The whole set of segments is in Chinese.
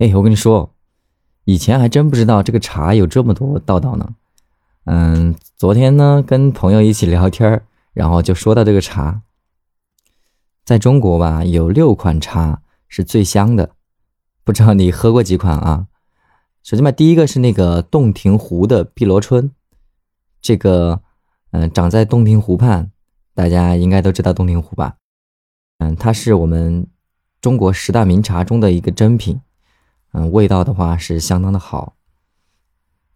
哎，我跟你说，以前还真不知道这个茶有这么多道道呢。嗯，昨天呢跟朋友一起聊天然后就说到这个茶，在中国吧，有六款茶是最香的，不知道你喝过几款啊？首先吧，第一个是那个洞庭湖的碧螺春，这个嗯长在洞庭湖畔，大家应该都知道洞庭湖吧？嗯，它是我们中国十大名茶中的一个珍品。嗯，味道的话是相当的好。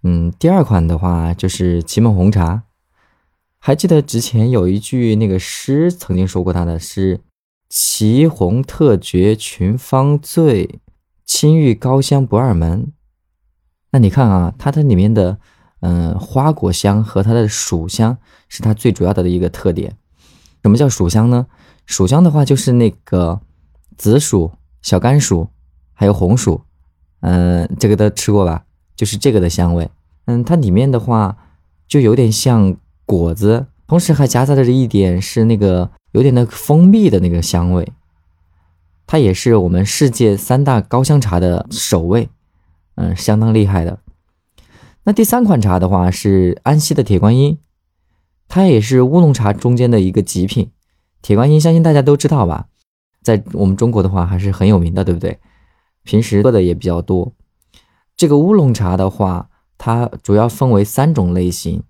嗯，第二款的话就是祁门红茶，还记得之前有一句那个诗曾经说过，它的是“祁红特绝群芳醉，青玉高香不二门”。那你看啊，它的里面的嗯花果香和它的薯香是它最主要的一个特点。什么叫薯香呢？薯香的话就是那个紫薯、小甘薯，还有红薯。嗯，这个都吃过吧？就是这个的香味。嗯，它里面的话就有点像果子，同时还夹杂着一点是那个有点那个蜂蜜的那个香味。它也是我们世界三大高香茶的首位，嗯，相当厉害的。那第三款茶的话是安溪的铁观音，它也是乌龙茶中间的一个极品。铁观音相信大家都知道吧？在我们中国的话还是很有名的，对不对？平时喝的也比较多。这个乌龙茶的话，它主要分为三种类型。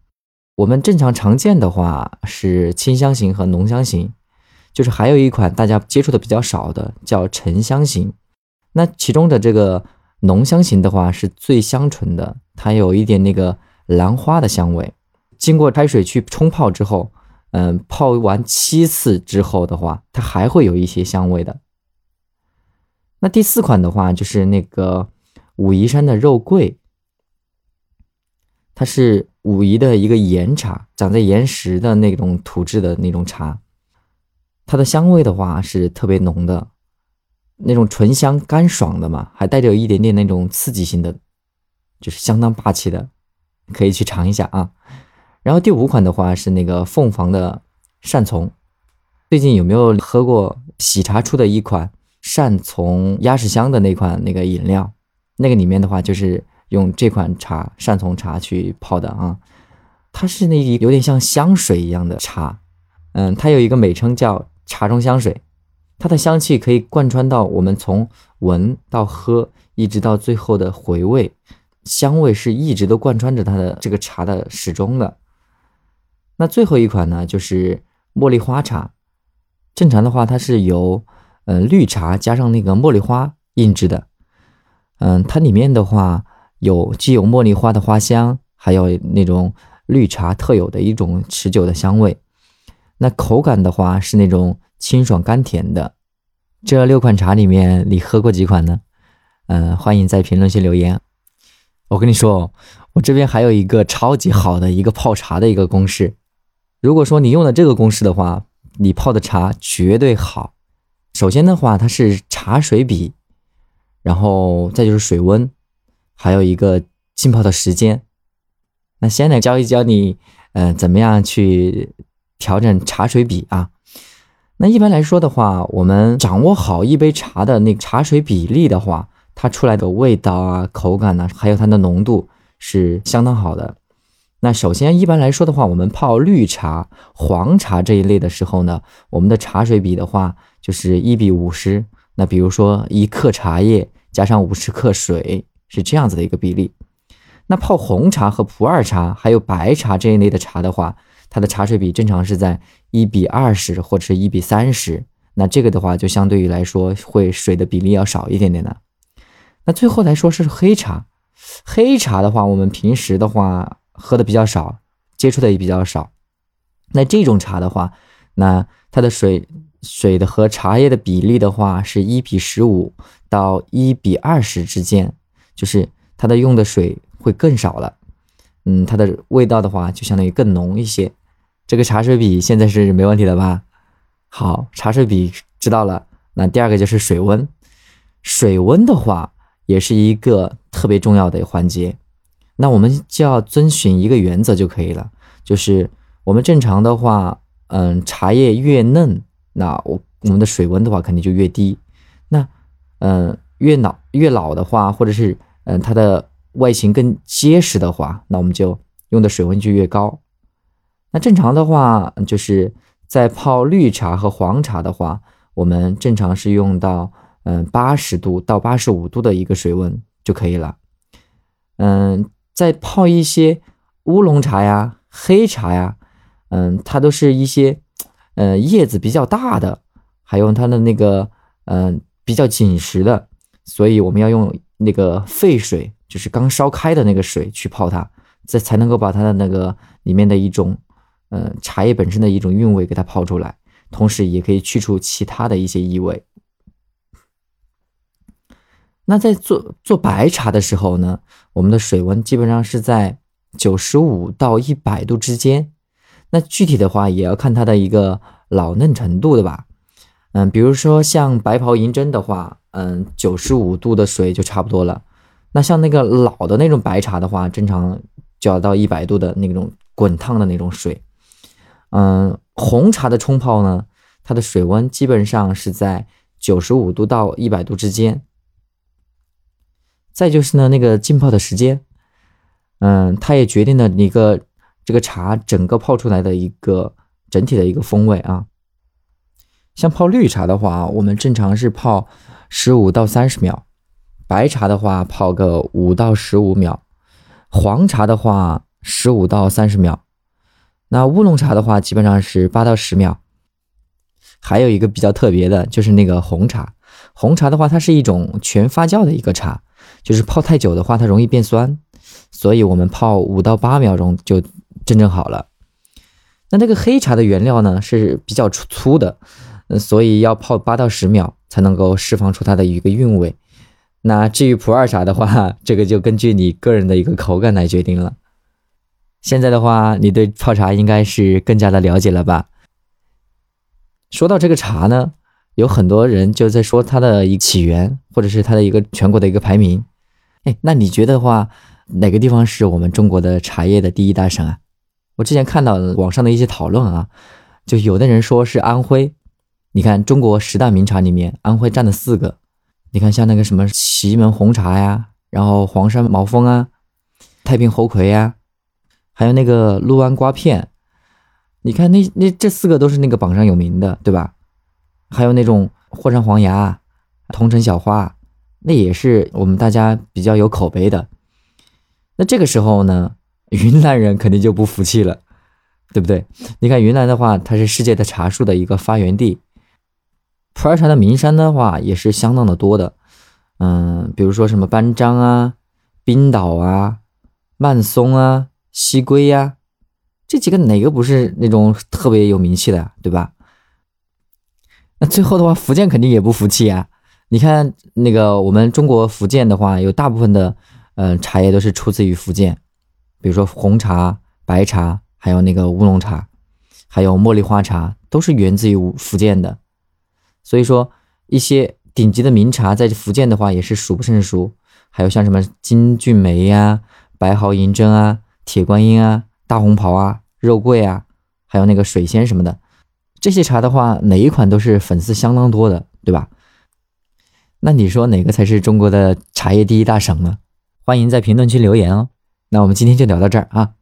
我们正常常见的话是清香型和浓香型，就是还有一款大家接触的比较少的叫沉香型。那其中的这个浓香型的话是最香醇的，它有一点那个兰花的香味。经过开水去冲泡之后，嗯，泡完七次之后的话，它还会有一些香味的。那第四款的话就是那个武夷山的肉桂，它是武夷的一个岩茶，长在岩石的那种土质的那种茶，它的香味的话是特别浓的，那种醇香干爽的嘛，还带着一点点那种刺激性的，就是相当霸气的，可以去尝一下啊。然后第五款的话是那个凤凰的善从，最近有没有喝过喜茶出的一款？善从鸭屎香的那款那个饮料，那个里面的话就是用这款茶善从茶去泡的啊，它是那有点像香水一样的茶，嗯，它有一个美称叫茶中香水，它的香气可以贯穿到我们从闻到喝，一直到最后的回味，香味是一直都贯穿着它的这个茶的始终的。那最后一款呢，就是茉莉花茶，正常的话它是由嗯，绿茶加上那个茉莉花印制的，嗯，它里面的话有既有茉莉花的花香，还有那种绿茶特有的一种持久的香味。那口感的话是那种清爽甘甜的。这六款茶里面，你喝过几款呢？嗯，欢迎在评论区留言。我跟你说，我这边还有一个超级好的一个泡茶的一个公式。如果说你用了这个公式的话，你泡的茶绝对好。首先的话，它是茶水比，然后再就是水温，还有一个浸泡的时间。那先来教一教你，嗯，怎么样去调整茶水比啊？那一般来说的话，我们掌握好一杯茶的那个茶水比例的话，它出来的味道啊、口感呢，还有它的浓度是相当好的。那首先一般来说的话，我们泡绿茶、黄茶这一类的时候呢，我们的茶水比的话。就是一比五十，那比如说一克茶叶加上五十克水，是这样子的一个比例。那泡红茶和普洱茶还有白茶这一类的茶的话，它的茶水比正常是在一比二十或者是一比三十。那这个的话就相对于来说会水的比例要少一点点的。那最后来说是黑茶，黑茶的话我们平时的话喝的比较少，接触的也比较少。那这种茶的话，那它的水。水的和茶叶的比例的话是一比十五到一比二十之间，就是它的用的水会更少了，嗯，它的味道的话就相当于更浓一些。这个茶水比现在是没问题的吧？好，茶水比知道了。那第二个就是水温，水温的话也是一个特别重要的环节。那我们就要遵循一个原则就可以了，就是我们正常的话，嗯，茶叶越嫩。那我我们的水温的话肯定就越低，那嗯越老越老的话，或者是嗯它的外形更结实的话，那我们就用的水温就越高。那正常的话，就是在泡绿茶和黄茶的话，我们正常是用到嗯八十度到八十五度的一个水温就可以了。嗯，在泡一些乌龙茶呀、黑茶呀，嗯，它都是一些嗯叶子比较大的，还有它的那个嗯比较紧实的，所以我们要用那个沸水，就是刚烧开的那个水去泡它，这才能够把它的那个里面的一种。嗯，茶叶本身的一种韵味给它泡出来，同时也可以去除其他的一些异味。那在做做白茶的时候呢，我们的水温基本上是在九十五到一百度之间。那具体的话也要看它的一个老嫩程度的吧。嗯，比如说像白袍银针的话，嗯，九十五度的水就差不多了。那像那个老的那种白茶的话，正常就要到一百度的那种滚烫的那种水。嗯，红茶的冲泡呢，它的水温基本上是在九十五度到一百度之间。再就是呢，那个浸泡的时间，嗯，它也决定了一个这个茶整个泡出来的一个整体的一个风味啊。像泡绿茶的话，我们正常是泡十五到三十秒；白茶的话，泡个五到十五秒；黄茶的话，十五到三十秒。那乌龙茶的话，基本上是八到十秒。还有一个比较特别的，就是那个红茶。红茶的话，它是一种全发酵的一个茶，就是泡太久的话，它容易变酸，所以我们泡五到八秒钟就真正好了。那这个黑茶的原料呢是比较粗粗的，所以要泡八到十秒才能够释放出它的一个韵味。那至于普洱茶的话，这个就根据你个人的一个口感来决定了。现在的话，你对泡茶应该是更加的了解了吧？说到这个茶呢，有很多人就在说它的一起源，或者是它的一个全国的一个排名。哎，那你觉得话，哪个地方是我们中国的茶叶的第一大省啊？我之前看到网上的一些讨论啊，就有的人说是安徽。你看中国十大名茶里面，安徽占了四个。你看像那个什么祁门红茶呀，然后黄山毛峰啊，太平猴魁呀。还有那个六安瓜片，你看那那这四个都是那个榜上有名的，对吧？还有那种霍山黄芽、桐城小花，那也是我们大家比较有口碑的。那这个时候呢，云南人肯定就不服气了，对不对？你看云南的话，它是世界的茶树的一个发源地，普洱茶的名山的话也是相当的多的。嗯，比如说什么班章啊、冰岛啊、曼松啊。西归呀，这几个哪个不是那种特别有名气的，对吧？那最后的话，福建肯定也不服气啊。你看那个我们中国福建的话，有大部分的嗯茶叶都是出自于福建，比如说红茶、白茶，还有那个乌龙茶，还有茉莉花茶，都是源自于福建的。所以说，一些顶级的名茶在福建的话也是数不胜数，还有像什么金骏眉呀、白毫银针啊。铁观音啊，大红袍啊，肉桂啊，还有那个水仙什么的，这些茶的话，哪一款都是粉丝相当多的，对吧？那你说哪个才是中国的茶叶第一大省呢？欢迎在评论区留言哦。那我们今天就聊到这儿啊。